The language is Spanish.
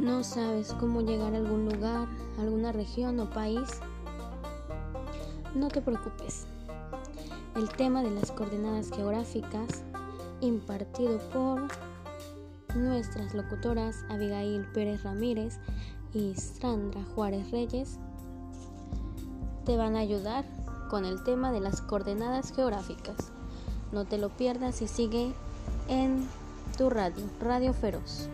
¿No sabes cómo llegar a algún lugar, alguna región o país? No te preocupes. El tema de las coordenadas geográficas, impartido por nuestras locutoras Abigail Pérez Ramírez y Sandra Juárez Reyes, te van a ayudar con el tema de las coordenadas geográficas. No te lo pierdas y sigue en tu radio, Radio Feroz.